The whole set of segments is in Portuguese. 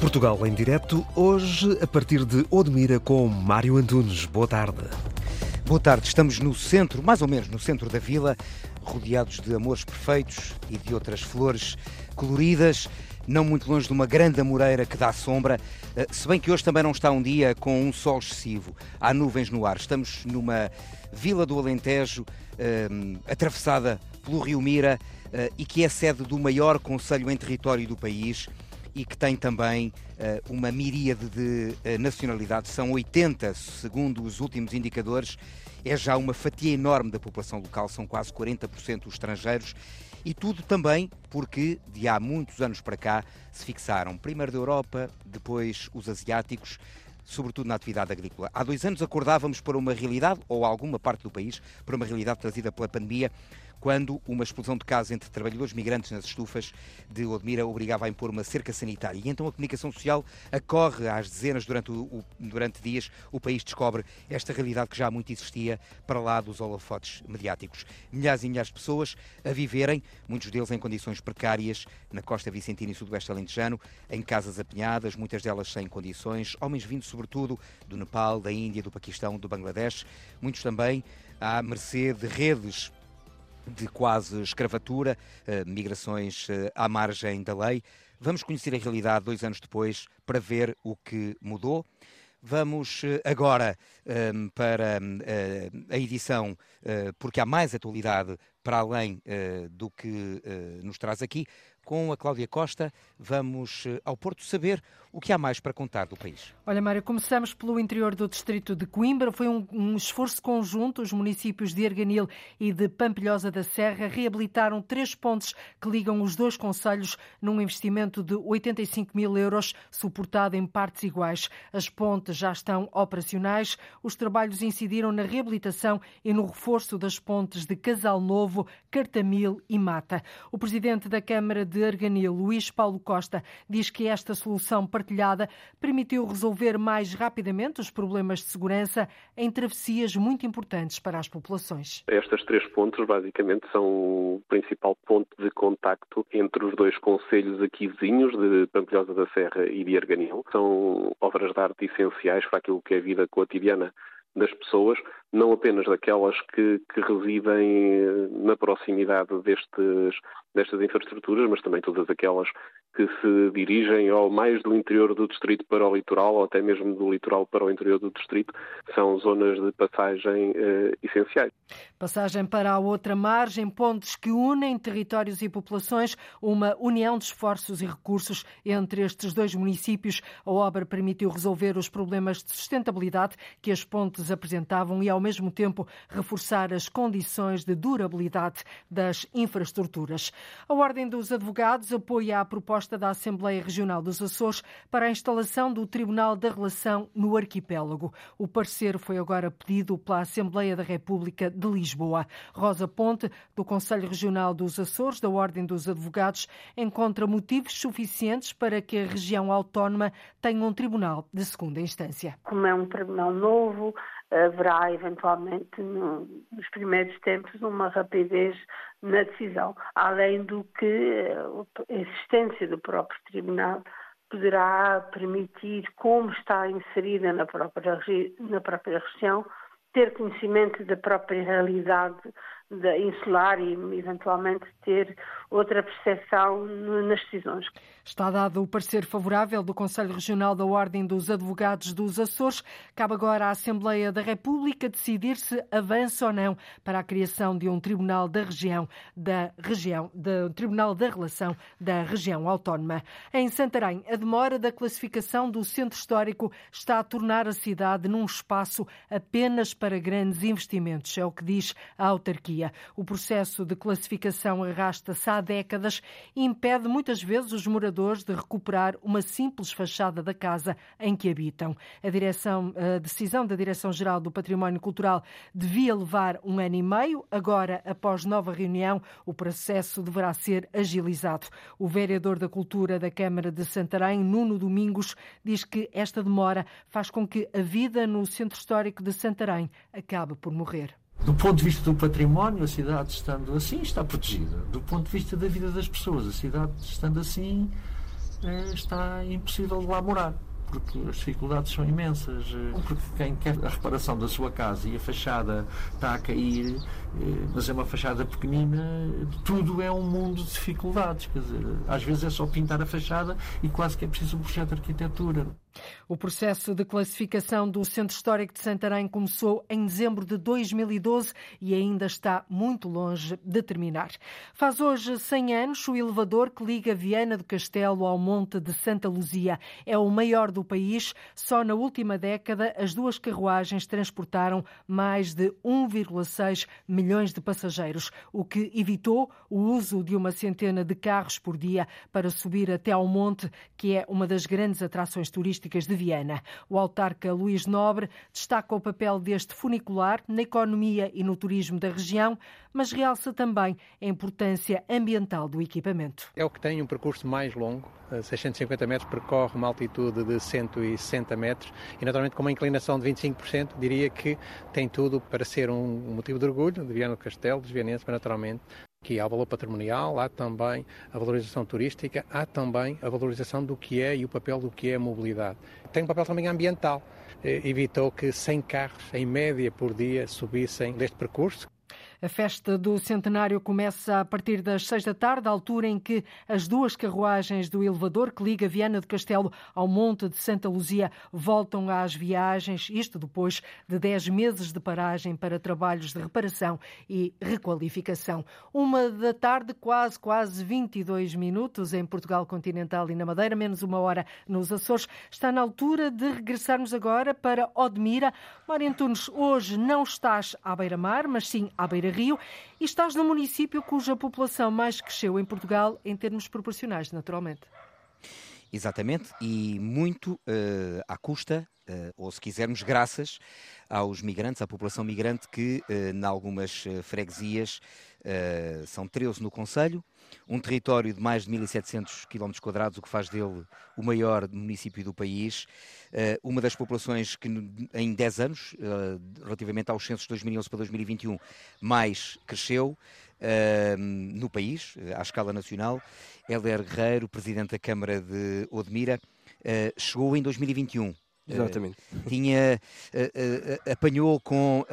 Portugal em direto, hoje a partir de Odmira com Mário Antunes. Boa tarde. Boa tarde, estamos no centro, mais ou menos no centro da vila, rodeados de amores perfeitos e de outras flores coloridas, não muito longe de uma grande amoreira que dá sombra, eh, se bem que hoje também não está um dia com um sol excessivo, há nuvens no ar. Estamos numa vila do Alentejo, um, eh, atravessada pelo Rio Mira uh, e que é sede do maior conselho em território do país e que tem também uh, uma miríade de uh, nacionalidades, são 80, segundo os últimos indicadores, é já uma fatia enorme da população local, são quase 40% os estrangeiros, e tudo também porque de há muitos anos para cá se fixaram primeiro da Europa, depois os asiáticos, sobretudo na atividade agrícola. Há dois anos acordávamos para uma realidade, ou alguma parte do país, para uma realidade trazida pela pandemia, quando uma explosão de casos entre trabalhadores migrantes nas estufas de Odmira obrigava a impor uma cerca sanitária. E então a comunicação social acorre às dezenas durante, o, durante dias, o país descobre esta realidade que já muito existia para lá dos holofotes mediáticos. Milhares e milhares de pessoas a viverem, muitos deles em condições precárias, na costa vicentina e sudoeste alentejano, em casas apinhadas, muitas delas sem condições, homens vindos sobretudo do Nepal, da Índia, do Paquistão, do Bangladesh, muitos também à mercê de redes de quase escravatura, eh, migrações eh, à margem da lei. Vamos conhecer a realidade dois anos depois para ver o que mudou. Vamos eh, agora ehm, para a edição, porque há mais atualidade para além do que nos traz aqui. Com a Cláudia Costa, vamos eh, ao Porto saber o que há mais para contar do país. Olha, Mário, começamos pelo interior do distrito de Coimbra. Foi um, um esforço conjunto. Os municípios de Erganil e de Pampilhosa da Serra reabilitaram três pontes que ligam os dois conselhos num investimento de 85 mil euros, suportado em partes iguais. As pontes já estão operacionais. Os trabalhos incidiram na reabilitação e no reforço das pontes de Casal Novo, Cartamil e Mata. O presidente da Câmara de Arganil, Luís Paulo Costa, diz que esta solução partilhada permitiu resolver mais rapidamente os problemas de segurança em travessias muito importantes para as populações. Estas três pontes, basicamente, são o principal ponto de contacto entre os dois conselhos aqui vizinhos, de Pampilhosa da Serra e de Arganil. São obras de arte essenciais para aquilo que é a vida cotidiana das pessoas, não apenas daquelas que, que residem eh, na proximidade destes, destas infraestruturas, mas também todas aquelas que se dirigem ao mais do interior do distrito para o litoral, ou até mesmo do litoral para o interior do distrito, são zonas de passagem eh, essenciais. Passagem para a outra margem, pontes que unem territórios e populações, uma união de esforços e recursos entre estes dois municípios. A obra permitiu resolver os problemas de sustentabilidade que as pontes apresentavam e, ao mesmo tempo, reforçar as condições de durabilidade das infraestruturas. A Ordem dos Advogados apoia a proposta proposta da Assembleia Regional dos Açores para a instalação do Tribunal da Relação no arquipélago. O parecer foi agora pedido pela Assembleia da República de Lisboa. Rosa Ponte, do Conselho Regional dos Açores, da Ordem dos Advogados, encontra motivos suficientes para que a região autónoma tenha um tribunal de segunda instância. Como é um tribunal novo, haverá eventualmente no, nos primeiros tempos uma rapidez na decisão, além do que eh, a existência do próprio tribunal poderá permitir, como está inserida na própria, na própria região, ter conhecimento da própria realidade da insular e eventualmente ter outra percepção nas decisões. Está dado o parecer favorável do Conselho Regional da Ordem dos Advogados dos Açores. Cabe agora à Assembleia da República decidir se avança ou não para a criação de um Tribunal da Região, da região, do Tribunal da Relação da Região Autónoma. Em Santarém, a demora da classificação do centro histórico está a tornar a cidade num espaço apenas para grandes investimentos, é o que diz a autarquia. O processo de classificação arrasta-se há décadas e impede muitas vezes os moradores de recuperar uma simples fachada da casa em que habitam. A, direção, a decisão da Direção-Geral do Património Cultural devia levar um ano e meio. Agora, após nova reunião, o processo deverá ser agilizado. O vereador da Cultura da Câmara de Santarém, Nuno Domingos, diz que esta demora faz com que a vida no Centro Histórico de Santarém acabe por morrer. Do ponto de vista do património, a cidade estando assim está protegida. Do ponto de vista da vida das pessoas, a cidade estando assim eh, está impossível de lá morar porque as dificuldades são imensas. Eh, porque quem quer a reparação da sua casa e a fachada está a cair, eh, mas é uma fachada pequenina, tudo é um mundo de dificuldades. Quer dizer, às vezes é só pintar a fachada e quase que é preciso um projeto de arquitetura. O processo de classificação do Centro Histórico de Santarém começou em dezembro de 2012 e ainda está muito longe de terminar. Faz hoje 100 anos o elevador que liga Viana do Castelo ao Monte de Santa Luzia. É o maior do país. Só na última década, as duas carruagens transportaram mais de 1,6 milhões de passageiros, o que evitou o uso de uma centena de carros por dia para subir até ao monte, que é uma das grandes atrações turísticas turísticas de Viana. O autarca Luís Nobre destaca o papel deste funicular na economia e no turismo da região, mas realça também a importância ambiental do equipamento. É o que tem um percurso mais longo, 650 metros, percorre uma altitude de 160 metros e, naturalmente, com uma inclinação de 25%, diria que tem tudo para ser um motivo de orgulho de Viana do Castelo, dos vianenses, mas naturalmente que há o valor patrimonial, há também a valorização turística, há também a valorização do que é e o papel do que é a mobilidade. Tem um papel também ambiental. Eh, evitou que 100 carros, em média por dia, subissem deste percurso, a festa do centenário começa a partir das seis da tarde, altura em que as duas carruagens do elevador que liga Viana do Castelo ao Monte de Santa Luzia voltam às viagens, isto depois de dez meses de paragem para trabalhos de reparação e requalificação. Uma da tarde, quase, quase 22 minutos em Portugal continental e na Madeira, menos uma hora nos Açores. Está na altura de regressarmos agora para Odmira. Mário Antunes, hoje não estás à beira-mar, mas sim à beira Rio e estás no município cuja população mais cresceu em Portugal em termos proporcionais, naturalmente. Exatamente, e muito uh, à custa, uh, ou se quisermos, graças aos migrantes, à população migrante que, uh, em algumas freguesias, são 13 no Conselho, um território de mais de 1.700 km, o que faz dele o maior município do país, eh, uma das populações que em 10 anos, eh, relativamente aos censos de 2011 para 2021, mais cresceu eh, no país, à escala nacional. Heller Guerreiro, presidente da Câmara de Odmira, chegou em 2021 Exatamente. Uh, tinha, uh, uh, apanhou com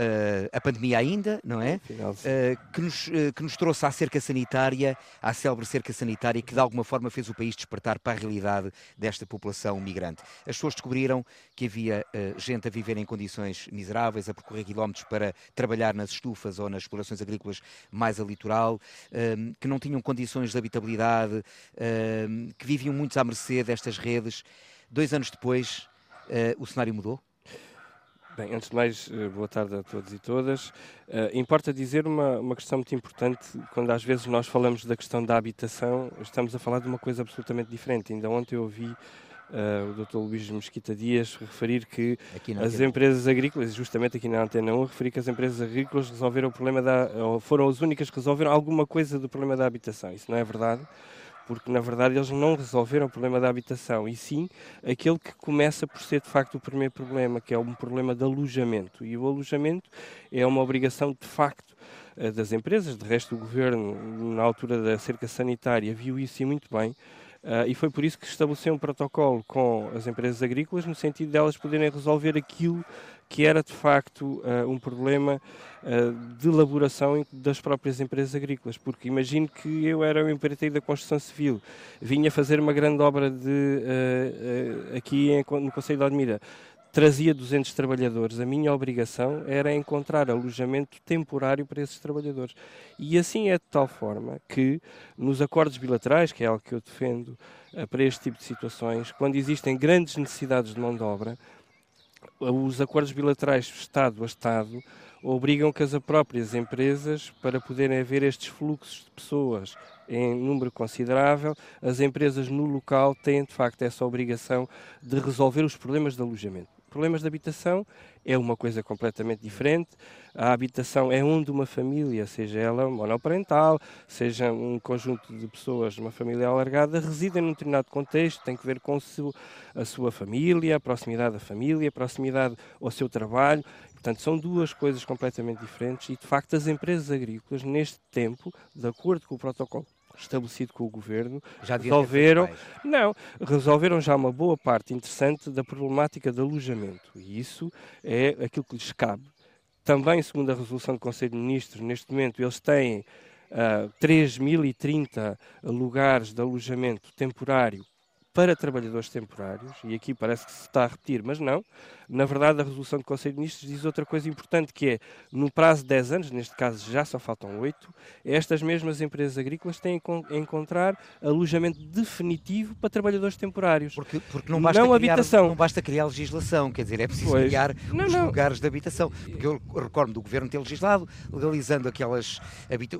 a pandemia ainda, não é? que, nos, que nos trouxe à cerca sanitária, à célebre cerca sanitária, que de alguma forma fez o país despertar para a realidade desta população migrante. As pessoas descobriram que havia gente a viver em condições miseráveis, a percorrer quilómetros para trabalhar nas estufas ou nas explorações agrícolas mais a litoral, que não tinham condições de habitabilidade, que viviam muitos à mercê destas redes. Dois anos depois, o cenário mudou? Bem, antes de mais, eh, boa tarde a todos e todas. Uh, importa dizer uma, uma questão muito importante, quando às vezes nós falamos da questão da habitação, estamos a falar de uma coisa absolutamente diferente. Ainda ontem eu ouvi uh, o Dr. Luís Mesquita Dias referir que as empresas agrícolas, justamente aqui na Antena 1, referir que as empresas agrícolas resolveram o problema da, ou foram as únicas que resolveram alguma coisa do problema da habitação. Isso não é verdade porque na verdade eles não resolveram o problema da habitação, e sim aquele que começa por ser de facto o primeiro problema, que é um problema de alojamento. E o alojamento é uma obrigação de facto eh, das empresas, de resto o governo, na altura da cerca sanitária, viu isso e muito bem. Uh, e foi por isso que estabeleceu um protocolo com as empresas agrícolas, no sentido de elas poderem resolver aquilo que era de facto uh, um problema uh, de elaboração das próprias empresas agrícolas, porque imagino que eu era um empreiteiro da construção civil, vinha fazer uma grande obra de, aqui em, no Conselho de Admira, trazia 200 trabalhadores, a minha obrigação era encontrar alojamento temporário para esses trabalhadores. E assim é de tal forma que nos acordos bilaterais, que é algo que eu defendo para este tipo de situações, quando existem grandes necessidades de mão de obra, os acordos bilaterais Estado a Estado obrigam que as próprias empresas, para poderem haver estes fluxos de pessoas em número considerável, as empresas no local têm de facto essa obrigação de resolver os problemas de alojamento. Problemas de habitação é uma coisa completamente diferente. A habitação é onde uma família, seja ela monoparental, seja um conjunto de pessoas, uma família alargada, residem num determinado contexto, tem que ver com a sua família, a proximidade da família, a proximidade ao seu trabalho. Portanto, são duas coisas completamente diferentes e, de facto, as empresas agrícolas, neste tempo, de acordo com o protocolo estabelecido com o governo, já resolveram, não, resolveram já uma boa parte interessante da problemática de alojamento. E isso é aquilo que lhes cabe. Também, segundo a resolução do Conselho de Ministros, neste momento eles têm uh, ah, 3.030 lugares de alojamento temporário para trabalhadores temporários, e aqui parece que se está a repetir, mas não. Na verdade, a resolução do Conselho de Ministros diz outra coisa importante, que é, no prazo de 10 anos, neste caso já só faltam 8, estas mesmas empresas agrícolas têm a encontrar alojamento definitivo para trabalhadores temporários. Porque, porque não, basta não, criar, habitação. não basta criar legislação, quer dizer, é preciso pois. criar não, os não. lugares de habitação. Porque eu recordo do Governo ter legislado, legalizando aquelas,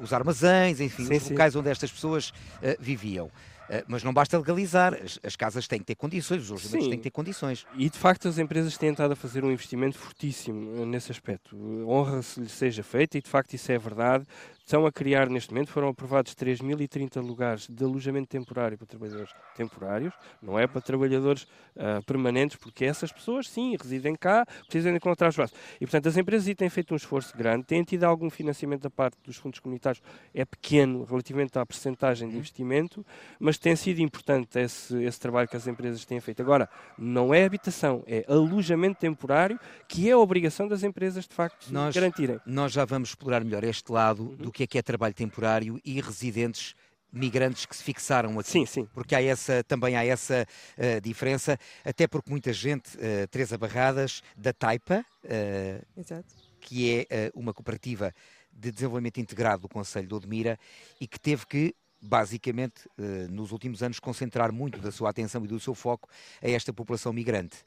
os armazéns, enfim, sim, os locais sim. onde estas pessoas uh, viviam. Eh, mas não basta legalizar, as, as, casas têm que ter condições, os alojamentos têm que ter condições. E de facto as empresas têm estado a fazer um investimento fortíssimo eh, nesse aspecto. Honra-se lhe seja feita e de facto isso é verdade estão a criar neste momento, foram aprovados 3.030 lugares de alojamento temporário para trabalhadores temporários, não é para trabalhadores uh, permanentes, porque essas pessoas, sim, residem cá, precisam encontrar espaço. E, portanto, as empresas têm feito um esforço grande, têm tido algum financiamento da parte dos fundos comunitários, é pequeno relativamente à percentagem de uhum. investimento, mas tem sido importante esse, esse trabalho que as empresas têm feito. Agora, não é habitação, é alojamento temporário, que é a obrigação das empresas, de facto, nós, garantirem. Nós já vamos explorar melhor este lado uhum. do que que é que é trabalho temporário e residentes migrantes que se fixaram aqui. Sim, sim. Porque há essa, também há essa uh, diferença, até porque muita gente, uh, Teresa Barradas, da Taipa, uh, que é uh, uma cooperativa de desenvolvimento integrado do Conselho de Odmira e que teve que basicamente, nos últimos anos, concentrar muito da sua atenção e do seu foco a esta população migrante.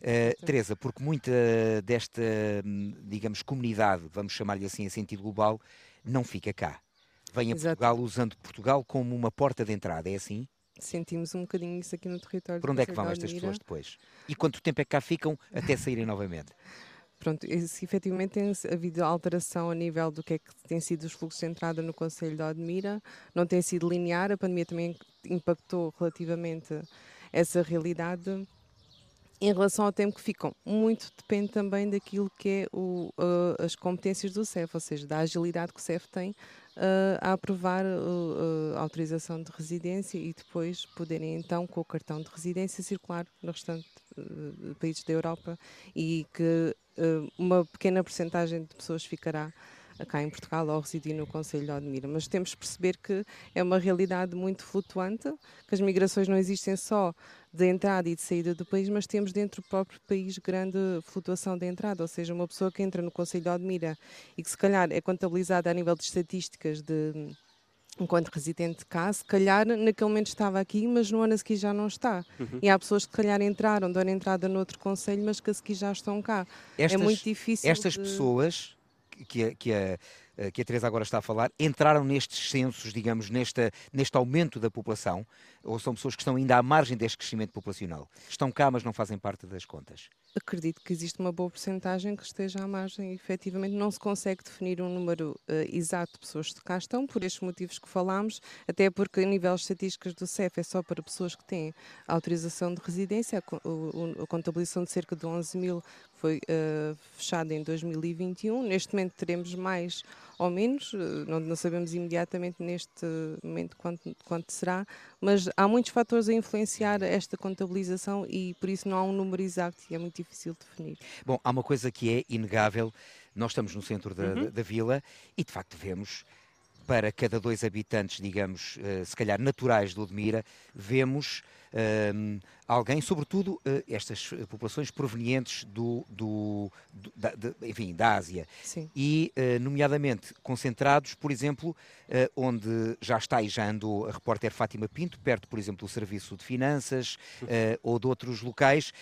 Uh, Teresa, porque muita desta, hum, digamos, comunidade, vamos chamar-lhe assim em sentido global, não fica cá. Vem a Exato. Portugal usando Portugal como uma porta de entrada, é assim? Sentimos um bocadinho isso aqui no território. Por onde é que vão estas pessoas depois? E quanto tempo é que cá ficam até saírem novamente? Pronto, se efetivamente tem havido alteração a nível do que é que tem sido os fluxos de entrada no Conselho de Admira, não tem sido linear, a pandemia também impactou relativamente essa realidade em relação ao tempo que ficam, muito depende também daquilo que é o, uh, as competências do CEF, ou seja, da agilidade que o CEF tem uh, a aprovar uh, a autorização de residência e depois poderem então, com o cartão de residência, circular no restante países da Europa e que uma pequena porcentagem de pessoas ficará cá em Portugal ou residir no Conselho de Odmira. Mas temos de perceber que é uma realidade muito flutuante, que as migrações não existem só de entrada e de saída do país, mas temos dentro do próprio país grande flutuação de entrada, ou seja, uma pessoa que entra no Conselho de Odmira e que se calhar é contabilizada a nível de estatísticas de enquanto residente cá, se calhar naquele momento estava aqui, mas no ano a seguir já não está. Uhum. E há pessoas que se calhar entraram, deram entrada noutro conselho, mas que a seguir já estão cá. É estas, é muito difícil. Estas de... pessoas que a, que, a, que a Teresa agora está a falar, entraram nestes censos, digamos, nesta, neste aumento da população, ou são pessoas que estão ainda à margem deste crescimento populacional? Estão cá, mas não fazem parte das contas? Acredito que existe uma boa porcentagem que esteja à margem. Efetivamente, não se consegue definir um número uh, exato de pessoas que cá estão, por estes motivos que falámos, até porque, a nível de estatísticas do CEF, é só para pessoas que têm autorização de residência, a, a contabilização de cerca de 11 mil foi uh, fechada em 2021. Neste momento teremos mais ou menos, eh, não, não, sabemos imediatamente neste momento quanto, quanto será, mas há muitos fatores a influenciar esta contabilização e por isso não há um número exato e é muito difícil definir. Bom, há uma coisa que é inegável, nós estamos no centro da, uhum. da, vila e de facto vemos para cada dois habitantes, digamos, uh, se calhar naturais de Odmira, vemos uh, alguém, sobretudo uh, estas populações provenientes do, do, do da, de, enfim, da Ásia. Sim. E, nomeadamente, concentrados, por exemplo, onde já está e já andou a repórter Fátima Pinto, perto, por exemplo, do Serviço de Finanças ou de outros locais.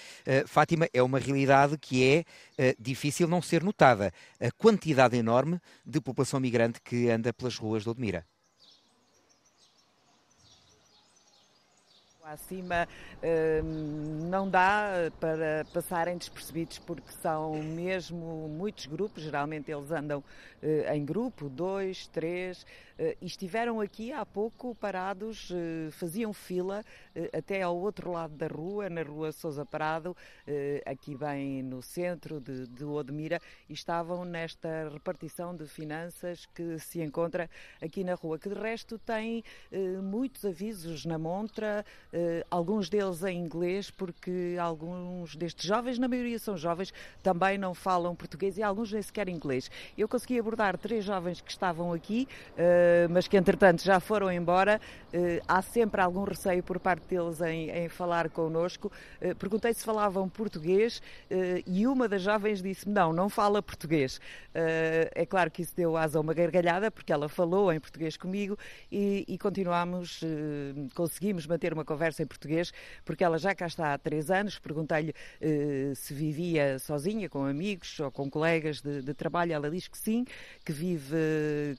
Fátima, é uma realidade que é difícil não ser notada. A quantidade enorme de população migrante que anda pelas ruas ruas de Odmira. Acima hum, não dá para passarem despercebidos porque são mesmo muitos grupos, geralmente eles andam eh, em grupo, dois, três, eh, e estiveram aqui há pouco parados, eh, faziam fila até ao outro lado da rua, na rua Sousa Parado, aqui bem no centro de, de Odmira, e estavam nesta repartição de finanças que se encontra aqui na rua, que de resto tem muitos avisos na montra, alguns deles em inglês, porque alguns destes jovens, na maioria são jovens, também não falam português e alguns nem sequer inglês. Eu consegui abordar três jovens que estavam aqui, mas que entretanto já foram embora. há sempre algum receio por parte deles em, em falar connosco. perguntei se falavam português e uma das jovens disse-me: não, não fala português. é claro que isso deu asa a uma gargalhada, porque ela falou em português comigo e, e continuámos, conseguimos manter uma conversa em português, porque ela já cá está há três anos. Perguntei-lhe se vivia sozinha, com amigos ou com colegas de, de trabalho. Ela diz que sim, que vive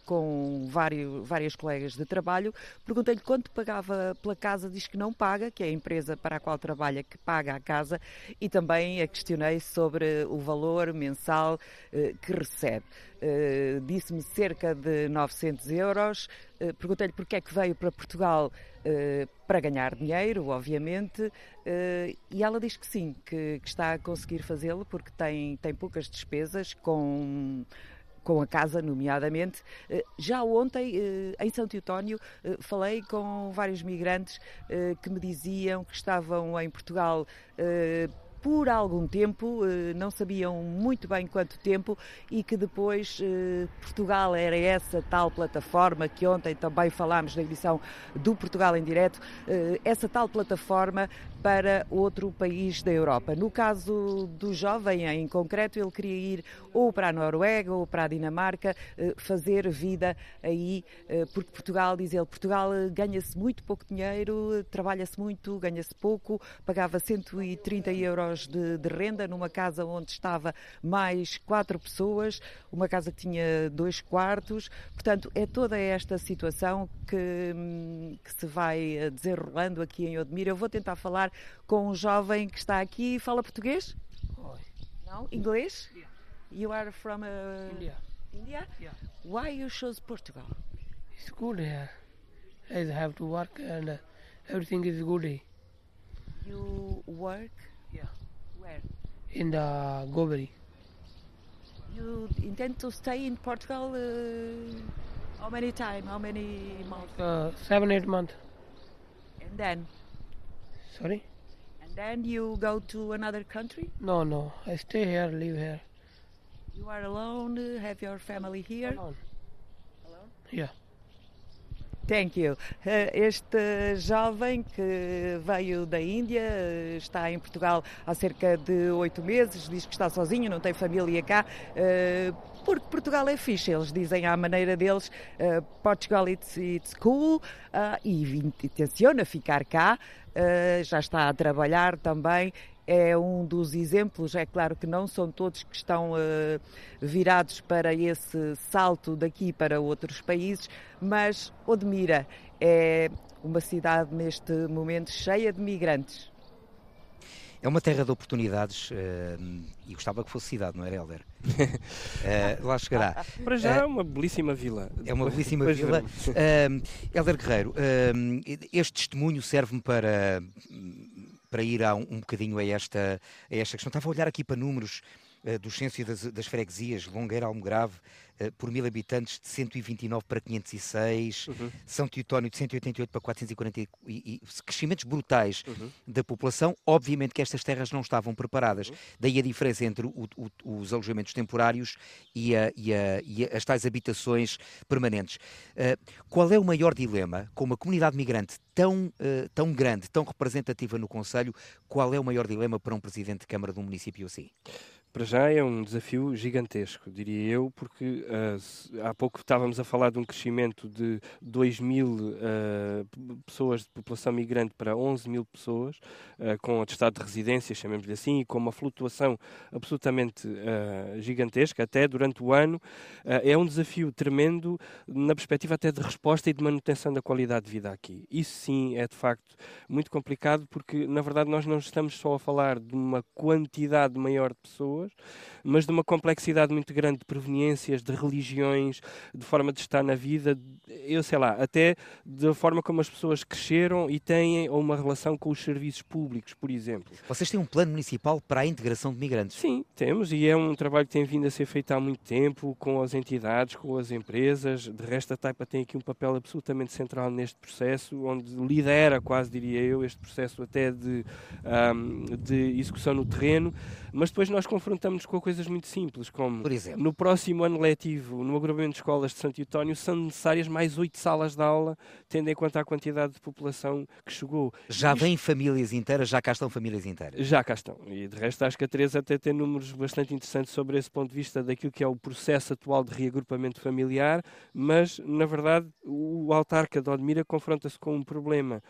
com vários, várias colegas de trabalho. Perguntei-lhe quanto pagava pela casa, diz que não paga, que é a empresa para a qual trabalha que paga a casa, e também a questionei sobre o valor mensal eh, que recebe. Uh, disse-me cerca de 900 euros. Uh, Perguntei-lhe porque é que veio para Portugal uh, para ganhar dinheiro, obviamente, e ela diz que sim, que, que está a conseguir fazê-lo porque tem, tem poucas despesas com com a casa, nomeadamente. Eh, já ontem, eh, em Santo Eutónio, eh, falei com vários migrantes que me diziam que estavam em Portugal por algum tempo, não sabiam muito bem quanto tempo, e que depois Portugal era essa tal plataforma que ontem também falámos na edição do Portugal em Direto, essa tal plataforma para outro país da Europa. No caso do jovem em concreto, ele queria ir ou para a Noruega ou para a Dinamarca, fazer vida aí, porque Portugal, diz ele, Portugal ganha-se muito pouco dinheiro, trabalha-se muito, ganha-se pouco, pagava 130 euros de, de, renda numa casa onde estava mais quatro pessoas, uma casa que tinha dois quartos. Portanto, é toda esta situação que, que se vai desenrolando aqui em Odmira. Eu vou tentar falar com um jovem que está aqui e fala português? Oi. Não? Inglês? Yeah. You are from uh, India. India? Yeah. Why you chose Portugal? It's good here. I have to work and uh, everything is good. You work? Yeah. Where? In the Goberi. You intend to stay in Portugal uh, how many time? How many months? Uh, seven, eight months. And then? Sorry? And then you go to another country? No, no. I stay here, live here. You are alone? Have your family here? Alone. Alone? Yeah. Thank you. Eh, este jovem que veio da Índia, eh, está em Portugal há cerca de oito meses, diz que está sozinho, não tem família cá, eh, porque Portugal é fixe, eles dizem à maneira deles, Portugal it's, it's cool, e intenciona ficar cá, já está a trabalhar também é um dos exemplos. É claro que não são todos que estão uh, virados para esse salto daqui para outros países, mas Odmira é uma cidade neste momento cheia de migrantes. É uma terra de oportunidades uh, e gostava que fosse cidade, não era, Helder? uh, lá chegará. Para já é uma belíssima vila. É uma belíssima vila. Uh, Helder Guerreiro, este testemunho serve-me para para ir a um, um bocadinho a esta, a esta questão. Estava a olhar aqui para números uh, do censo das, das freguesias, Longueira, Almograve, uh, por mil habitantes de 129 para 506, uhum. São Teutónio de 188 para 440, e, e crescimentos brutais uhum. da população. Obviamente que estas terras não estavam preparadas. Uhum. Daí a diferença entre o, o, os alojamentos temporários e, a, e, a, e as tais habitações permanentes. Uh, qual é o maior dilema com uma comunidade migrante tão, uh, tão grande, tão representativa no Conselho, qual é o maior dilema para um presidente de Câmara de um município assim? Para já é um desafio gigantesco, diria eu, porque uh, há pouco estávamos a falar de um crescimento de 2 mil uh, pessoas de população migrante para 11 mil pessoas, uh, com atestado de residência, chamemos-lhe assim, e com uma flutuação absolutamente gigantesca, até durante o ano. é um desafio tremendo na perspectiva até de resposta e de manutenção da qualidade de vida aqui. Isso sim é de facto muito complicado, porque na verdade nós não estamos só a falar de uma quantidade maior de pessoas pessoas, mas de uma complexidade muito grande de proveniências, de religiões, de forma de estar na vida, eu sei lá, até da forma como as pessoas cresceram e têm uma relação com os serviços públicos, por exemplo. Vocês têm um plano municipal para a integração de migrantes? Sim, temos, e é um trabalho que tem vindo a ser feito há muito tempo, com as entidades, com as empresas. De resto, a Taipa tem aqui um papel absolutamente central neste processo, onde lidera, quase diria eu, este processo até de, um, de execução no terreno, mas depois nós confrontamos com coisas muito simples, como no próximo ano letivo, no agrupamento de escolas de Santo António, são necessárias mais oito salas de aula, tendo em conta a quantidade de população que chegou. Já vêm famílias inteiras, já cá estão famílias inteiras? Já cá estão. E de resto acho que a Teresa até tem números bastante interessantes sobre esse ponto de vista daquilo que é o processo atual de reagrupamento familiar, mas na verdade o autarca de Odmira confronta-se com um problema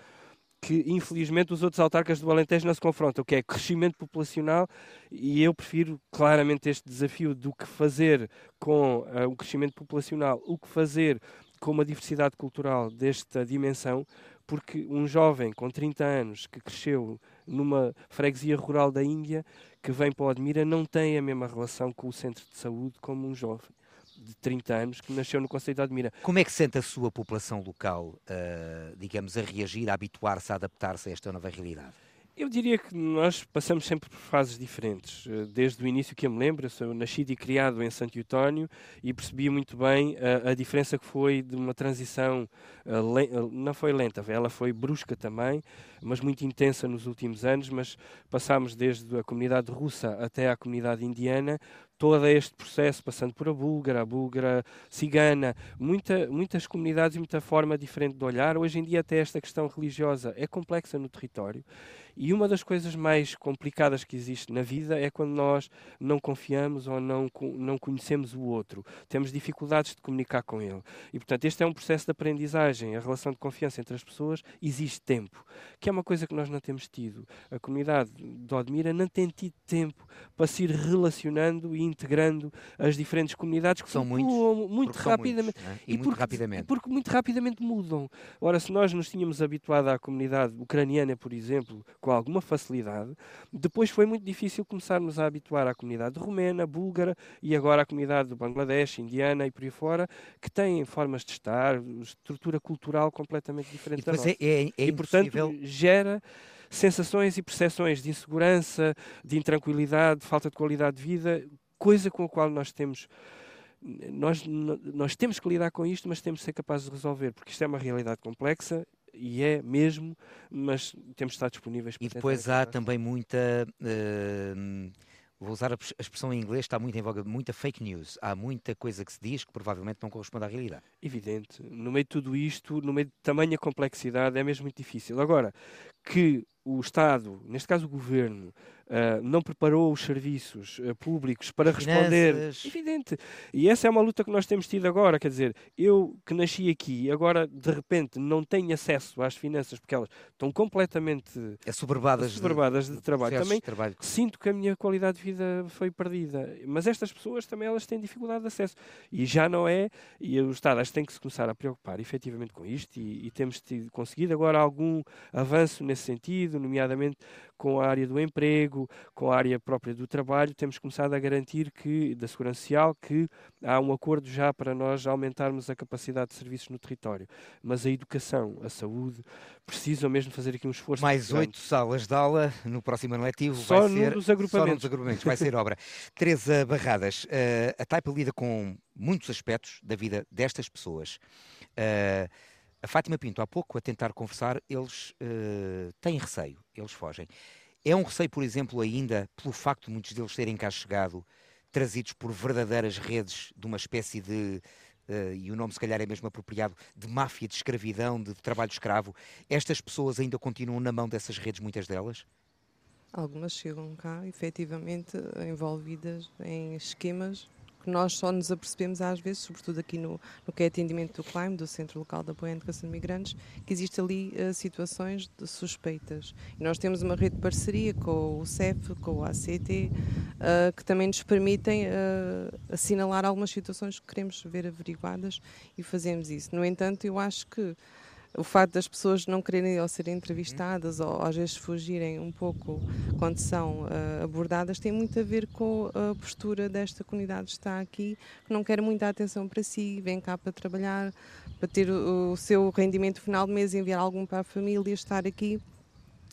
que infelizmente os outros autarcas do Alentejo não se confrontam, que é crescimento populacional, e eu prefiro claramente este desafio do que fazer com uh, o crescimento populacional, o que fazer com uma diversidade cultural desta dimensão, porque um jovem com 30 anos que cresceu numa freguesia rural da Índia, que vem para o Admira, não tem a mesma relação com o centro de saúde como um jovem de 30 anos que nasceu no Conselho de Admira. Como é que sente a sua população local, uh, digamos, a reagir, a habituar-se, a adaptar-se a esta nova realidade? Eu diria que nós passamos sempre por fases diferentes. Eh, desde o início que eu me lembro, eu sou nascido e criado em Santo Eutónio e percebi muito bem a, a diferença que foi de uma transição, uh, não foi lenta, ela foi brusca também, mas muito intensa nos últimos anos, mas passámos desde a comunidade russa até à comunidade indiana, todo este processo, passando por a búlgara, a búlgara cigana, muita, muitas comunidades e muita forma diferente de olhar. Hoje em dia até esta questão religiosa é complexa no território e uma das coisas mais complicadas que existe na vida é quando nós não confiamos ou não, não conhecemos o outro. Temos dificuldades de comunicar com ele. E, portanto, este é um processo de aprendizagem. A relação de confiança entre as pessoas exige tempo, que é uma coisa que nós não temos tido. A comunidade de Odmira não tem tido tempo para se ir relacionando e integrando as diferentes comunidades que são muitos, muito rapidamente. Muitos, é? E, e, muito porque, rapidamente. Porque muito rapidamente mudam. Ora, se nós nos tínhamos habituado à comunidade ucraniana, por exemplo, com alguma facilidade. Depois foi muito difícil começarmos a habituar à comunidade romena, búlgara e agora à comunidade do Bangladesh, indiana e por aí fora, que têm formas de estar, estrutura cultural completamente diferente da nossa. É, é, é e, portanto, gera sensações e percepções de insegurança, de intranquilidade, de falta de qualidade de vida, coisa com a qual nós temos nós, nós temos que lidar com isto, mas temos que ser capazes de resolver, porque isto é uma realidade complexa e é mesmo, mas temos de estar disponíveis para E depois há também muita. Uh, vou usar a expressão em inglês, está muito em voga, muita fake news. Há muita coisa que se diz que provavelmente não corresponde à realidade. Evidente. No meio de tudo isto, no meio de tamanha complexidade, é mesmo muito difícil. Agora, que o Estado, neste caso o Governo, uh, não preparou os serviços uh, públicos para responder. Evidente. E essa é uma luta que nós temos tido agora. Quer dizer, eu que nasci aqui, agora de repente não tenho acesso às finanças porque elas estão completamente assoberbadas, assoberbadas de, de, trabalho. Também de trabalho. sinto que a minha qualidade de vida foi perdida. Mas estas pessoas também elas têm dificuldade de acesso. E já não é. E o Estado acho que tem que se começar a preocupar efetivamente com isto e, e temos tido, conseguido agora algum avanço nesse sentido, nomeadamente com a área do emprego, com a área própria do trabalho, temos começado a garantir que, da segurança social, que há um acordo já para nós aumentarmos a capacidade de serviços no território. Mas a educação, a saúde, precisam mesmo fazer aqui um esforço. Mais oito salas de aula no próximo ano letivo. Só vai ser, nos agrupamentos. Só nos agrupamentos, vai ser obra. Teresa Barradas, uh, a Taipa lida com muitos aspectos da vida destas pessoas. Uh, a Fátima Pinto, há pouco, a tentar conversar, eles uh, têm receio, eles fogem. É um receio, por exemplo, ainda pelo facto de muitos deles terem cá chegado, trazidos por verdadeiras redes de uma espécie de, uh, e o nome se calhar é mesmo apropriado, de máfia de escravidão, de, trabalho escravo. Estas pessoas ainda continuam na mão dessas redes, muitas delas? Algumas chegam cá, efetivamente, envolvidas em esquemas que nós só nos apercebemos às vezes, sobretudo aqui no, no que é atendimento do CLIME, do Centro Local de Apoio à Educação de Migrantes, que existe ali uh, situações de suspeitas. E nós temos uma rede de parceria com o CEF, com o ACT, uh, que também nos permitem uh, assinalar algumas situações que queremos ver averiguadas e fazemos isso. No entanto, eu acho que o facto das pessoas não quererem ou serem entrevistadas uhum. ou às vezes fugirem um pouco quando são uh, abordadas tem muito a ver com a postura desta comunidade que está aqui, que não quer muita atenção para si, vem cá para trabalhar, para ter o, o seu rendimento final de mês, enviar algum para a família, estar aqui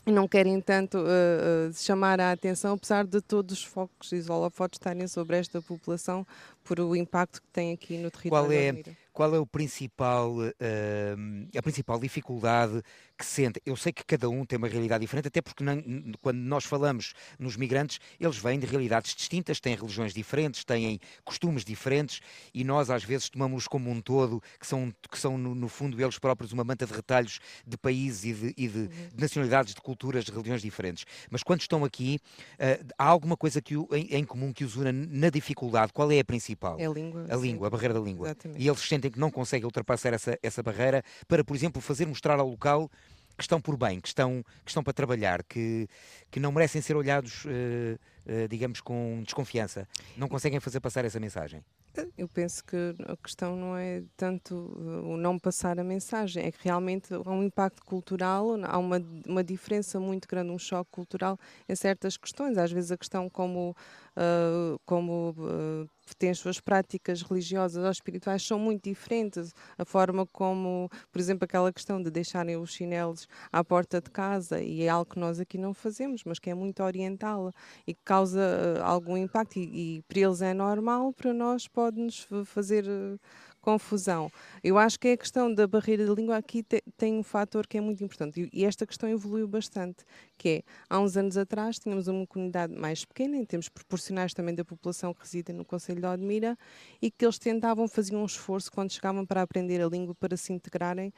e não querem tanto uh, uh, chamar a atenção, apesar de todos os focos e os holofotes estarem sobre esta população por o impacto que tem aqui no território. Qual é, qual é o principal, uh, a principal dificuldade que sente? Eu sei que cada um tem uma realidade diferente, até porque não, quando nós falamos nos migrantes, eles vêm de realidades distintas, têm religiões diferentes, têm costumes diferentes e nós às vezes tomamos-los como um todo, que são, que são no, no, fundo eles próprios uma manta de retalhos de países e de, e de, uhum. de nacionalidades, de culturas, de religiões diferentes. Mas quando estão aqui, uh, há alguma coisa que o, em, em, comum que os una na dificuldade? Qual é a principal? É a língua. A língua, a barreira da língua. Exatamente. E eles sentem sentem que não conseguem ultrapassar essa, essa barreira para, por exemplo, fazer mostrar ao local que estão por bem, que estão, que estão para trabalhar, que, que não merecem ser olhados, uh, digamos, com desconfiança. Não conseguem fazer passar essa mensagem. Eu penso que a questão não é tanto o não passar a mensagem, é que realmente há um impacto cultural, há uma, uma diferença muito grande, um choque cultural em certas questões. Às vezes a questão como, uh, como uh, têm as suas práticas religiosas ou espirituais são muito diferentes. A forma como, por exemplo, aquela questão de deixarem os chinelos à porta de casa, e é algo que nós aqui não fazemos, mas que é muito oriental e que causa uh, algum impacto, e, e para eles é normal, para nós pode-nos fazer. Uh, confusão. Eu acho que é a questão da barreira da língua aqui te, tem um fator que é muito importante e, esta questão evoluiu bastante, que é, há uns anos atrás tínhamos uma comunidade mais pequena, em termos proporcionais também da população que reside no Conselho de Odmira, e que eles tentavam, faziam um esforço quando chegavam para aprender a língua, para se integrarem,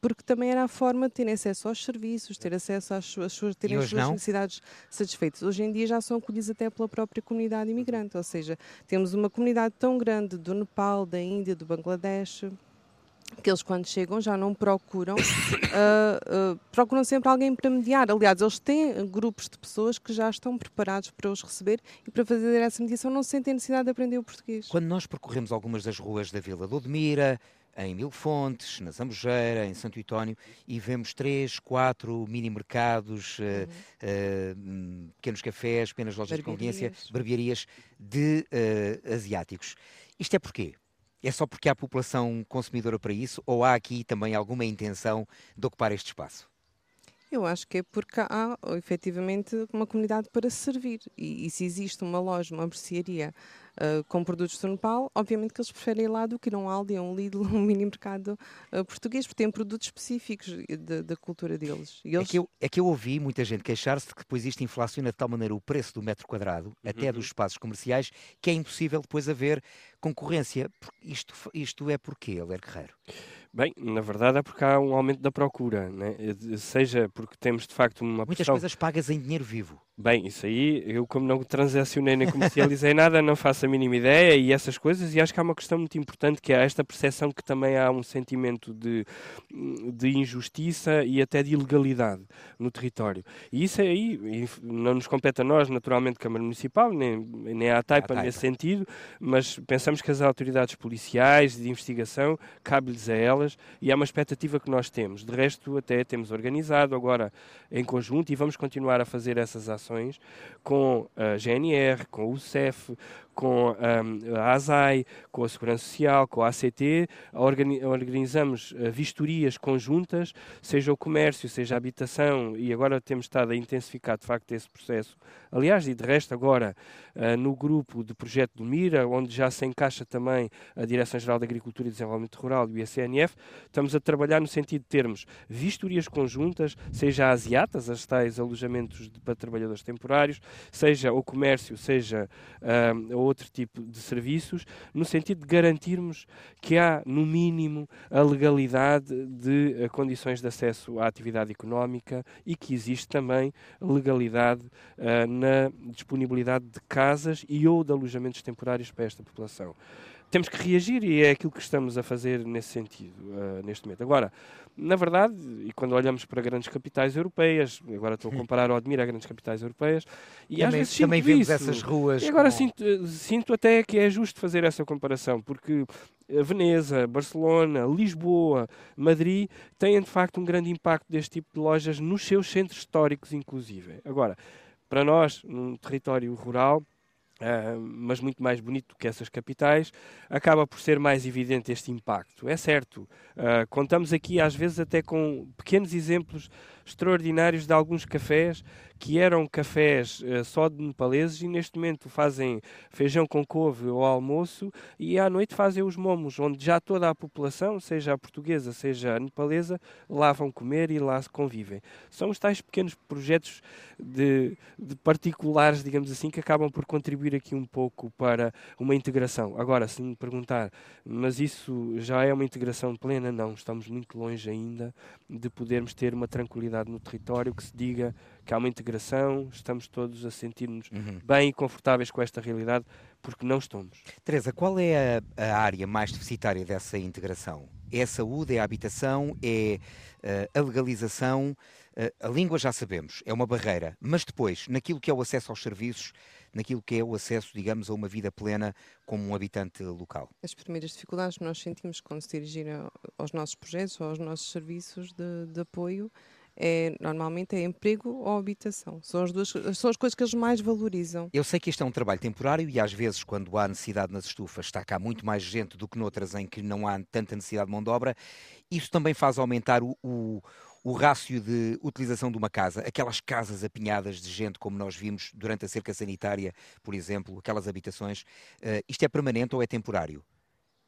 porque também era a forma de terem acesso aos serviços, ter acesso às suas, suas terem as suas não? necessidades satisfeitas. Hoje em dia já são acolhidos até pela própria comunidade imigrante, ou seja, temos uma comunidade tão grande do Nepal, da Índia, do Bangladesh, que eles quando chegam já não procuram, uh, uh, procuram sempre alguém para mediar. Aliás, eles têm grupos de pessoas que já estão preparados para os receber e para fazer essa mediação não sentem necessidade de aprender o português. Quando nós percorremos algumas das ruas da Vila de Odmira, em Mil Fontes, na Zambujeira, em Santo Itónio, e vemos três, quatro mini mercados, eh, uhum. uh, uh, pequenos cafés, pequenas lojas de conveniência, barbearias de uh, asiáticos. Isto é porquê? É só porque há população consumidora para isso ou há aqui também alguma intenção de ocupar este espaço? Eu acho que é porque há efetivamente uma comunidade para servir. E, e se existe uma loja, uma mercearia uh, com produtos do Nepal, obviamente que eles preferem ir lá do que ir a um Aldi, a um Lidl, um mini mercado uh, português, porque têm produtos específicos da cultura deles. É eles... É, que eu, é que eu ouvi muita gente queixar-se de que depois isto inflaciona de tal maneira o preço do metro quadrado, uhum. até dos espaços comerciais, que é impossível depois haver concorrência. Isto, isto é porquê, Ler Guerreiro? Bem, na verdade é porque há um aumento da procura, né? seja porque temos de facto uma Muitas pressão... coisas pagas em dinheiro vivo. Bem, isso aí, eu como não transacionei nem comercializei nada, não faço a mínima ideia e essas coisas, e acho que há uma questão muito importante que é esta percepção que também há um sentimento de, de injustiça e até de ilegalidade no território. E isso aí não nos compete a nós, naturalmente, Câmara Municipal, nem, nem à TAIPA, nesse sentido, mas pensamos que as autoridades policiais de investigação cabe-lhes a elas e é uma expectativa que nós temos. De resto, até temos organizado agora em conjunto e vamos continuar a fazer essas ações ações com a GNR, com o CEF, com um, a ASAI, com a Segurança Social, com a ACT, organizamos uh, vistorias conjuntas, seja o comércio, seja a habitação, e agora temos estado a intensificar de facto esse processo. Aliás, e de resto, agora uh, no grupo de projeto do MIRA, onde já se encaixa também a Direção-Geral da Agricultura e Desenvolvimento Rural e o ICNF, Estamos a trabalhar no sentido de termos vistorias conjuntas, seja as IATAs, as tais alojamentos de, para trabalhadores temporários, seja o comércio, seja uh, outro tipo de serviços, no sentido de garantirmos que há, no mínimo, a legalidade de uh, condições de acesso à atividade económica e que existe também legalidade uh, na disponibilidade de casas e ou de alojamentos temporários para esta população. Temos que reagir e é aquilo que estamos a fazer nesse sentido, uh, neste momento. Agora, na verdade, e quando olhamos para grandes capitais europeias, agora estou a comparar o Admira a grandes capitais europeias, e também, às vezes também vemos isso. essas ruas. E agora com... sinto, sinto até que é justo fazer essa comparação, porque Veneza, Barcelona, Lisboa, Madrid têm de facto um grande impacto deste tipo de lojas nos seus centros históricos, inclusive. Agora, para nós, num território rural, Uh, mas muito mais bonito que essas capitais, acaba por ser mais evidente este impacto. É certo, uh, contamos aqui às vezes até com pequenos exemplos extraordinários de alguns cafés que eram cafés uh, só de nepaleses e neste momento fazem feijão com couve ao almoço e à noite fazem os momos, onde já toda a população, seja a portuguesa, seja a nepalesa, lá vão comer e lá se convivem. São os tais pequenos projetos de, de particulares, digamos assim, que acabam por contribuir aqui um pouco para uma integração. Agora, se me perguntar, mas isso já é uma integração plena? Não, estamos muito longe ainda de podermos ter uma tranquilidade no território que se diga que há uma integração, estamos todos a sentir-nos uhum. bem e confortáveis com esta realidade, porque não estamos. Teresa, qual é a, a, área mais deficitária dessa integração? É a saúde, é a habitação, é uh, a legalização? Uh, a língua já sabemos, é uma barreira, mas depois, naquilo que é o acesso aos serviços, naquilo que é o acesso, digamos, a uma vida plena como um habitante local? As primeiras dificuldades que nós sentimos quando se dirigir aos nossos projetos ou aos nossos serviços de, de apoio é, normalmente é emprego ou habitação. São as, duas, são as coisas que eles mais valorizam. Eu sei que este é um trabalho temporário e às vezes, quando há necessidade nas estufas, está cá muito mais gente do que noutras em que não há tanta necessidade de mão de obra. Isso também faz aumentar o, o, o rácio de utilização de uma casa, aquelas casas apinhadas de gente, como nós vimos durante a cerca sanitária, por exemplo, aquelas habitações. Uh, isto é permanente ou é temporário?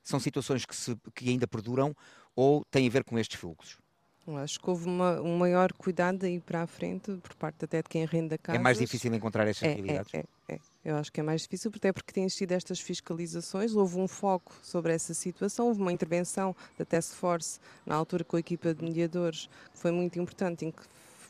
São situações que, se, que ainda perduram ou têm a ver com estes fluxos? Acho que houve uma, um maior cuidado daí para a frente, por parte até de quem arrenda casas. É mais difícil encontrar estas é, realidades? É, é, é, Eu acho que é mais difícil, até porque têm existido estas fiscalizações, houve um foco sobre essa situação, houve uma intervenção da Task Force, na altura com a equipa de mediadores, que foi muito importante, em que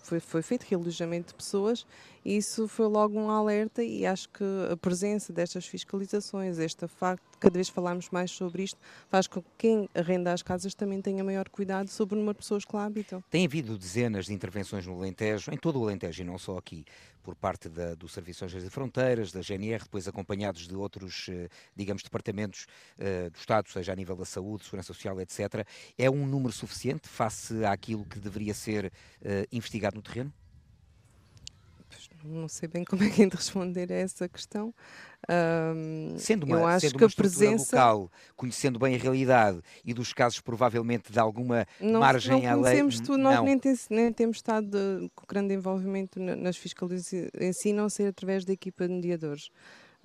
foi, foi feito realojamento de pessoas e isso foi logo um alerta e acho que a presença destas fiscalizações, este facto cada vez falarmos mais sobre isto, faz com que quem arrenda as casas também tenha maior cuidado sobre o número de pessoas que lá habitam. Tem havido dezenas de intervenções no Alentejo, em todo o Alentejo e não só aqui, por parte da, do Serviço de Fronteiras, da GNR, depois acompanhados de outros, eh, digamos, departamentos uh, do Estado, seja a nível da saúde, segurança social, etc. É um número suficiente face àquilo que deveria ser uh, investigado no terreno? Não sei bem como é que é de responder a essa questão. Um, sendo uma, eu acho sendo que a presença local, conhecendo bem a realidade e dos casos provavelmente de alguma não, margem não à lei. Tudo, nós nem, tem, nem, temos estado de, com grande envolvimento nas fiscalizações em si, não ser através da equipa de mediadores.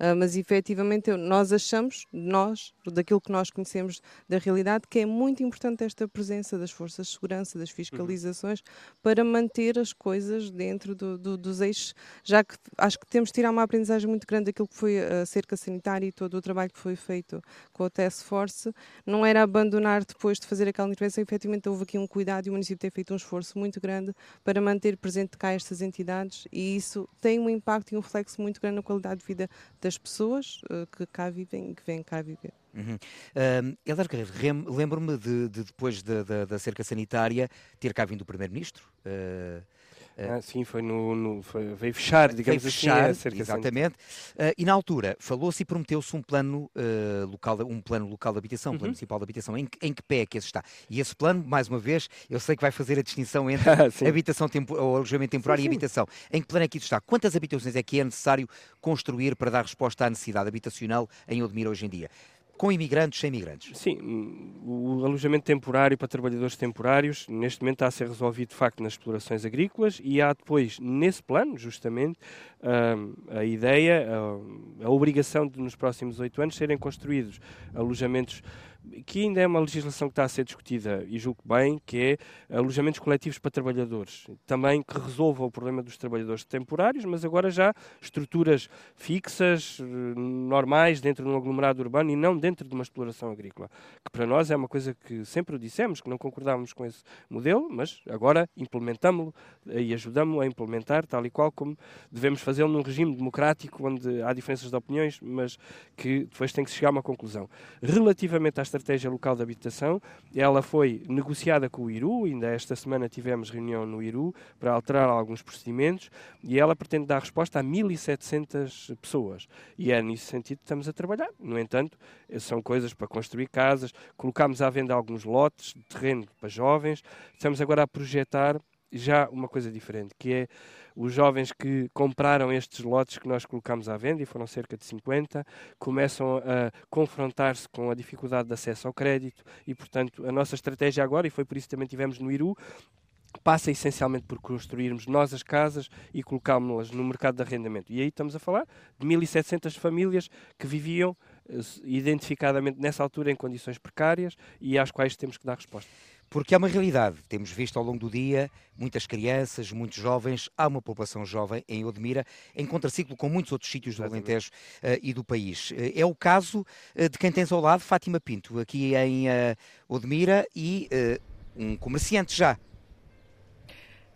Uh, mas efetivamente nós achamos, nós, daquilo que nós conhecemos da realidade, que é muito importante esta presença das forças de segurança, das fiscalizações, uhum. para manter as coisas dentro do, do, dos eixos, já que acho que temos de tirar uma aprendizagem muito grande daquilo que foi a cerca sanitária e todo o trabalho que foi feito com a Task Force, não era abandonar depois de fazer aquela intervenção, efetivamente houve aqui um cuidado e o município tem feito um esforço muito grande para manter presente cá estas entidades e isso tem um impacto e um reflexo muito grande na qualidade de vida das pessoas uh, que cá vivem que vêm cá viver. Uhum. Uh, lembro-me de, de, depois da, da, da, cerca sanitária ter cá vindo o Primeiro-Ministro. Uh, ah, sim, foi no, no foi, veio fechar, digamos veio fechar, assim, a exatamente. Uh, e na altura falou-se e prometeu-se um plano uh, local, um plano local de habitação, um plano uhum. municipal de habitação. Em, em, que pé é que esse está? E esse plano, mais uma vez, eu sei que vai fazer a distinção entre habitação ou alojamento temporário sim, sim. e habitação. Em que plano é que isso está? Quantas habitações é que é necessário construir para dar resposta à necessidade habitacional em Odmira hoje em dia? Com imigrantes, sem imigrantes? Sim, o alojamento temporário para trabalhadores temporários, neste momento está a ser resolvido de facto nas explorações agrícolas e há depois, nesse plano, justamente, a ideia, a obrigação de nos próximos oito anos serem construídos alojamentos que ainda é uma legislação que está a ser discutida, e julgo bem, que é alojamentos coletivos para trabalhadores. Também que resolva o problema dos trabalhadores temporários, mas agora já estruturas fixas, eh, normais, dentro de um aglomerado urbano e não dentro de uma exploração agrícola. Que para nós é uma coisa que sempre dissemos, que não concordávamos com esse modelo, mas agora implementamos-lo e ajudamos-lo a implementar, tal e qual como devemos fazê-lo num regime democrático, onde há diferenças de opiniões, mas que depois tem que chegar a uma conclusão. Relativamente à estratégia local de habitação, ela foi negociada com o IRU, ainda esta semana tivemos reunião no IRU para alterar alguns procedimentos e ela pretende dar resposta a 1.700 pessoas. E é nesse sentido que estamos a trabalhar. No entanto, são coisas para construir casas, colocámos à venda alguns lotes de terreno para jovens, estamos agora a projetar já uma coisa diferente, que é os jovens que compraram estes lotes que nós colocamos à venda, e foram cerca de 50, começam a confrontar-se com a dificuldade de acesso ao crédito e, portanto, a nossa estratégia agora, e foi por isso que também tivemos no Iru, passa essencialmente por construirmos nós as casas e colocámos-las no mercado de arrendamento. E aí estamos a falar de 1.700 famílias que viviam eh, identificadamente nessa altura em condições precárias e às quais temos que dar resposta. Porque é uma realidade. Temos visto ao longo do dia muitas crianças, muitos jovens. Há uma população jovem em Odmira, em contraciclo com muitos outros sítios do Alentejo uh, e do país. Uh, é o caso uh, de quem tens ao lado, Fátima Pinto, aqui em Odmira, e um comerciante já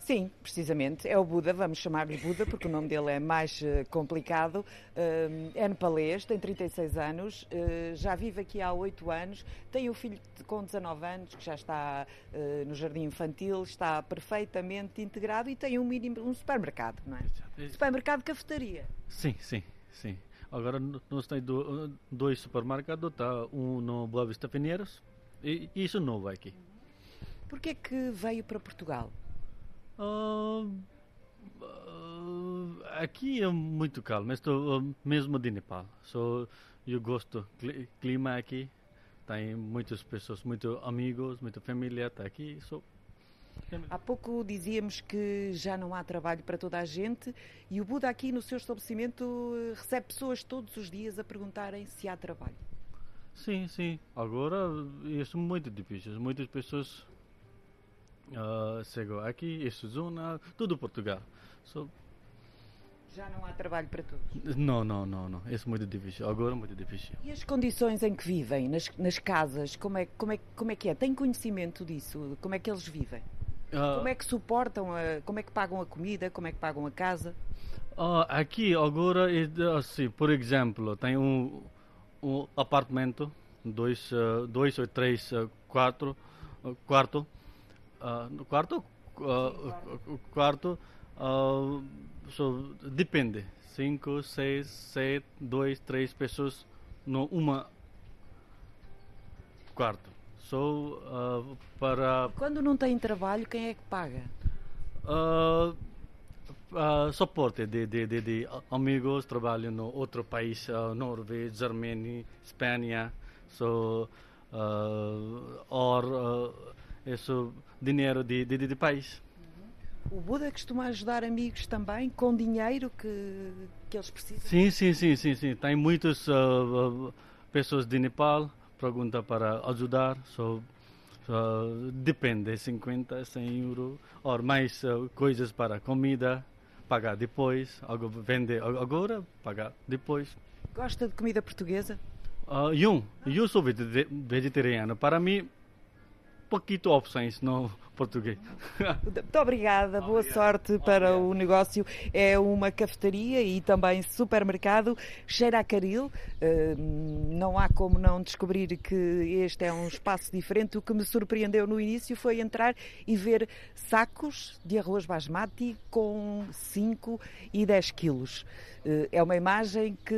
Sim, precisamente. É o Buda, vamos chamar-lhe Buda, porque o nome dele é mais uh, complicado. Uh, é nepalês, tem 36 anos, uh, já vive aqui há 8 anos, tem um filho com 19 anos que já está no jardim infantil, está perfeitamente integrado e tem um, mínimo, um supermercado, não é? Supermercado cafetaria. Sim, sim, sim. Agora nós temos dois supermercados, tá? um no Boa Vista Pinheiros e isso novo aqui. Porquê que veio para Portugal? Uh, uh, aqui é muito calmo, estou uh, mesmo de Nepal. So, eu gosto do clima aqui. Tem muitas pessoas, muitos amigos, muita família está aqui. So, Há pouco dizíamos que já não há trabalho para toda a gente e o Buda aqui no seu estabelecimento recebe pessoas todos os dias a perguntarem se há trabalho. Sim, sim. Agora isso é muito difícil. Muitas pessoas uh, chegou aqui, esta zona, tudo Portugal. So, já não há trabalho para todos? Não, não, não, não. Isso é muito difícil. Agora é muito difícil. E as condições em que vivem, nas, nas casas, como é, como, é, como é que é? Tem conhecimento disso? Como é que eles vivem? Uh, como é que suportam, a, como é que pagam a comida, como é que pagam a casa? Uh, aqui agora, é assim, por exemplo, tem um, um apartamento, dois, dois ou três, quatro, quarto, Uh, no quarto, uh, quarto uh, so, depende. Cinco, seis, sete, dois, três pessoas no uma quarto. So, uh, para quando não tem trabalho, quem é que paga? Uh, suporte de, de, de, de, amigos trabalham no outro país, uh, Noruega, Armênia, Espanha, so, uh, or uh, isso dinheiro de, de, de país. O Buda costuma ajudar amigos também com dinheiro que, que eles precisam? Sim, sim, sim, sim, sim. Tem muitas uh, pessoas de Nepal pergunta para ajudar. So, uh, depende, 50, 100 euros, ou mais uh, coisas para comida, pagar depois, algo vender agora, pagar depois. Gosta de comida portuguesa? Uh, eu, eu sou vegetariano. Para mim, pouquito opções no português. Muito obrigada, boa Obrigado. sorte para Obrigado. o negócio. É uma cafetaria e também supermercado. Cheira a caril. Não há como não descobrir que este é um espaço diferente. O que me surpreendeu no início foi entrar e ver sacos de arroz basmati com 5 e 10 quilos. Eh, é uma imagem que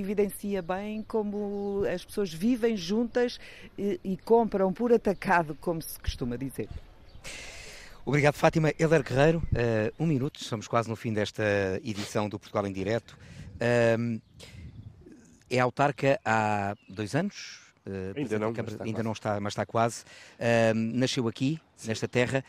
evidencia bem como as pessoas vivem juntas e, e compram por atacado, como se costuma dizer. Obrigado, Fátima. Heller Guerreiro, uh, um minuto, estamos quase no fim desta edição do Portugal em Direto. Uh, é autarca há dois anos? Uh, ainda não, Câmara, ainda não está, mas está quase. nasceu aqui, Sim. nesta terra.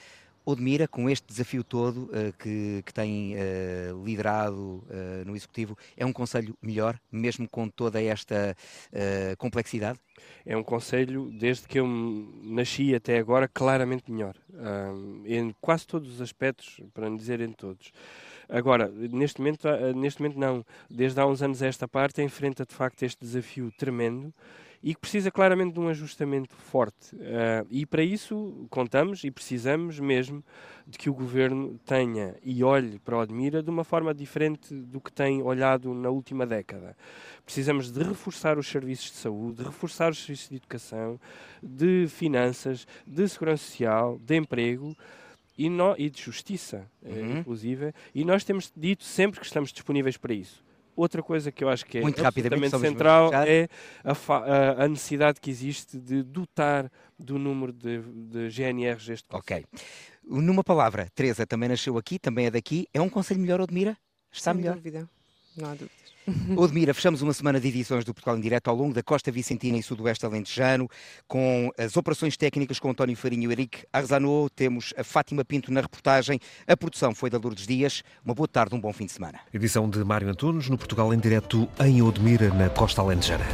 Odmira, com este desafio todo uh, que, que, tem uh, liderado uh, no Executivo, é um Conselho melhor, mesmo com toda esta complexidade? É um Conselho, desde que eu nasci até agora, claramente melhor. em quase todos os aspectos, para não dizer em todos. Agora, neste momento, neste momento não. Desde há uns anos esta parte enfrenta de facto este desafio tremendo e que precisa claramente de um ajustamento forte. Uh, e para isso contamos e precisamos mesmo de que o governo tenha e olhe para o Admira de uma forma diferente do que tem olhado na última década. Precisamos de reforçar os serviços de saúde, de reforçar os serviços de educação, de finanças, de segurança social, de emprego. E, no, e de justiça, eh, uhum. inclusive, e nós temos dito sempre que estamos disponíveis para isso. Outra coisa que eu acho que é Muito absolutamente central é a, a, necessidade que existe de dotar do número de, de GNRs este Ok. Numa palavra, Teresa também nasceu aqui, também é daqui. É um conselho melhor, Odmira? Está Sem melhor? dúvida. Não há dúvida. Odmira, fechamos uma semana de edições do Portugal em Direto ao longo da Costa Vicentina e Sudoeste Alentejano, com as operações técnicas com António Farinho e Eric Arzanot. Temos a Fátima Pinto na reportagem. A produção foi da Lourdes Dias. Uma boa tarde, um bom fim de semana. Edição de Mário Antunes no Portugal em Direto em Odmira, na Costa Alentejana.